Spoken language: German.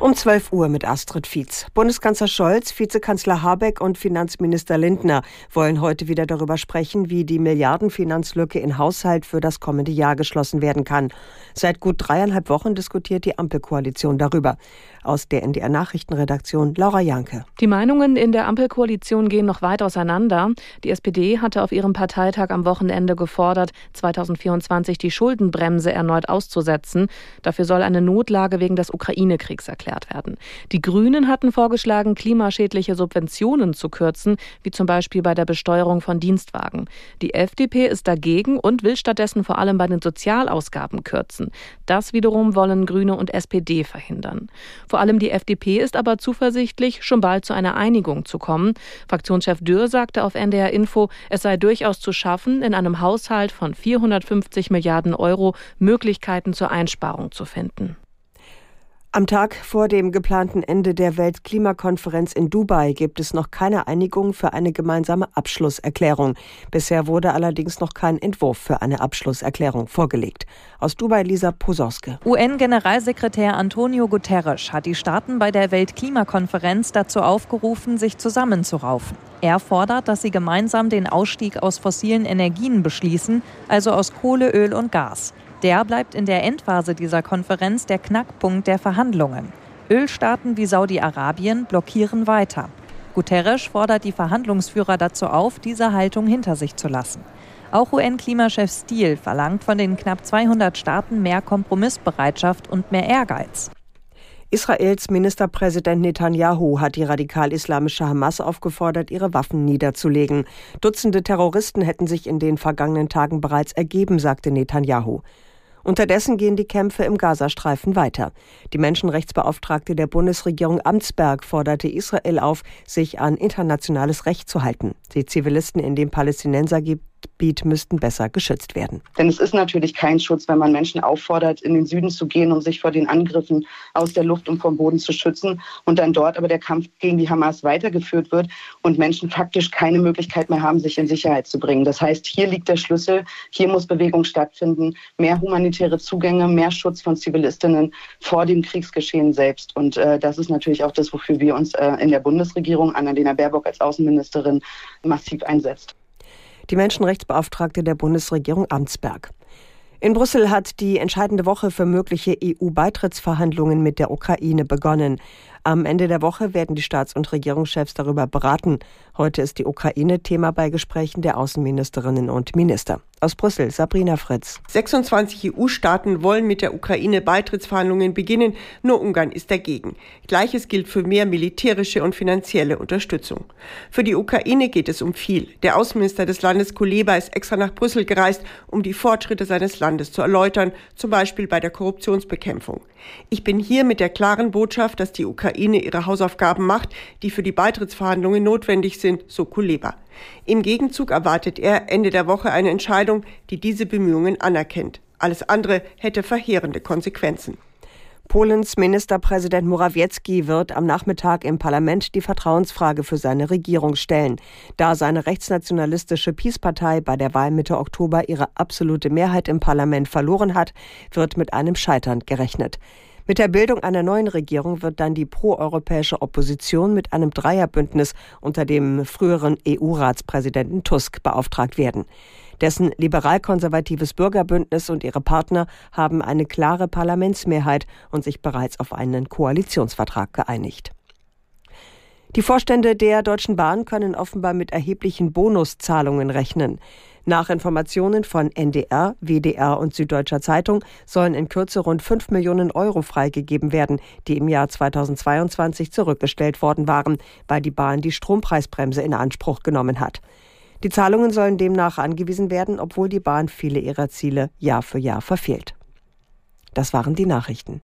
Um 12 Uhr mit Astrid Fietz. Bundeskanzler Scholz, Vizekanzler Habeck und Finanzminister Lindner wollen heute wieder darüber sprechen, wie die Milliardenfinanzlücke in Haushalt für das kommende Jahr geschlossen werden kann. Seit gut dreieinhalb Wochen diskutiert die Ampelkoalition darüber. Aus der NDR Nachrichtenredaktion Laura Janke. Die Meinungen in der Ampelkoalition gehen noch weit auseinander. Die SPD hatte auf ihrem Parteitag am Wochenende gefordert, 2024 die Schuldenbremse erneut auszusetzen. Dafür soll eine Notlage wegen des Ukraine-Kriegs erklärt werden. Die Grünen hatten vorgeschlagen, klimaschädliche Subventionen zu kürzen, wie zum Beispiel bei der Besteuerung von Dienstwagen. Die FDP ist dagegen und will stattdessen vor allem bei den Sozialausgaben kürzen. Das wiederum wollen Grüne und SPD verhindern. Vor vor allem die FDP ist aber zuversichtlich, schon bald zu einer Einigung zu kommen. Fraktionschef Dürr sagte auf NDR Info, es sei durchaus zu schaffen, in einem Haushalt von 450 Milliarden Euro Möglichkeiten zur Einsparung zu finden. Am Tag vor dem geplanten Ende der Weltklimakonferenz in Dubai gibt es noch keine Einigung für eine gemeinsame Abschlusserklärung. Bisher wurde allerdings noch kein Entwurf für eine Abschlusserklärung vorgelegt. Aus Dubai Lisa Posorske. UN-Generalsekretär Antonio Guterres hat die Staaten bei der Weltklimakonferenz dazu aufgerufen, sich zusammenzuraufen. Er fordert, dass sie gemeinsam den Ausstieg aus fossilen Energien beschließen, also aus Kohle, Öl und Gas. Der bleibt in der Endphase dieser Konferenz der Knackpunkt der Verhandlungen. Ölstaaten wie Saudi-Arabien blockieren weiter. Guterres fordert die Verhandlungsführer dazu auf, diese Haltung hinter sich zu lassen. Auch UN-Klimachef Steele verlangt von den knapp 200 Staaten mehr Kompromissbereitschaft und mehr Ehrgeiz. Israels Ministerpräsident Netanyahu hat die radikal-islamische Hamas aufgefordert, ihre Waffen niederzulegen. Dutzende Terroristen hätten sich in den vergangenen Tagen bereits ergeben, sagte Netanyahu. Unterdessen gehen die Kämpfe im Gazastreifen weiter. Die Menschenrechtsbeauftragte der Bundesregierung Amtsberg forderte Israel auf, sich an internationales Recht zu halten. Die Zivilisten in dem Palästinensergebiet Gebiet müssten besser geschützt werden. Denn es ist natürlich kein Schutz, wenn man Menschen auffordert, in den Süden zu gehen, um sich vor den Angriffen aus der Luft und vom Boden zu schützen und dann dort aber der Kampf gegen die Hamas weitergeführt wird und Menschen faktisch keine Möglichkeit mehr haben, sich in Sicherheit zu bringen. Das heißt, hier liegt der Schlüssel, hier muss Bewegung stattfinden, mehr humanitäre Zugänge, mehr Schutz von Zivilistinnen vor dem Kriegsgeschehen selbst. Und äh, das ist natürlich auch das, wofür wir uns äh, in der Bundesregierung, Annalena Baerbock als Außenministerin, massiv einsetzt die Menschenrechtsbeauftragte der Bundesregierung Amtsberg. In Brüssel hat die entscheidende Woche für mögliche EU-Beitrittsverhandlungen mit der Ukraine begonnen. Am Ende der Woche werden die Staats- und Regierungschefs darüber beraten. Heute ist die Ukraine Thema bei Gesprächen der Außenministerinnen und Minister. Aus Brüssel, Sabrina Fritz. 26 EU-Staaten wollen mit der Ukraine Beitrittsverhandlungen beginnen, nur Ungarn ist dagegen. Gleiches gilt für mehr militärische und finanzielle Unterstützung. Für die Ukraine geht es um viel. Der Außenminister des Landes Kuleba ist extra nach Brüssel gereist, um die Fortschritte seines Landes zu erläutern, zum Beispiel bei der Korruptionsbekämpfung. Ich bin hier mit der klaren Botschaft, dass die Ukraine ihre Hausaufgaben macht, die für die Beitrittsverhandlungen notwendig sind, so Kuleba. Im Gegenzug erwartet er Ende der Woche eine Entscheidung, die diese Bemühungen anerkennt. Alles andere hätte verheerende Konsequenzen. Polens Ministerpräsident Morawiecki wird am Nachmittag im Parlament die Vertrauensfrage für seine Regierung stellen. Da seine rechtsnationalistische Peace-Partei bei der Wahl Mitte Oktober ihre absolute Mehrheit im Parlament verloren hat, wird mit einem Scheitern gerechnet. Mit der Bildung einer neuen Regierung wird dann die proeuropäische Opposition mit einem Dreierbündnis unter dem früheren EU-Ratspräsidenten Tusk beauftragt werden. Dessen liberal-konservatives Bürgerbündnis und ihre Partner haben eine klare Parlamentsmehrheit und sich bereits auf einen Koalitionsvertrag geeinigt. Die Vorstände der Deutschen Bahn können offenbar mit erheblichen Bonuszahlungen rechnen. Nach Informationen von NDR, WDR und Süddeutscher Zeitung sollen in Kürze rund 5 Millionen Euro freigegeben werden, die im Jahr 2022 zurückgestellt worden waren, weil die Bahn die Strompreisbremse in Anspruch genommen hat. Die Zahlungen sollen demnach angewiesen werden, obwohl die Bahn viele ihrer Ziele Jahr für Jahr verfehlt. Das waren die Nachrichten.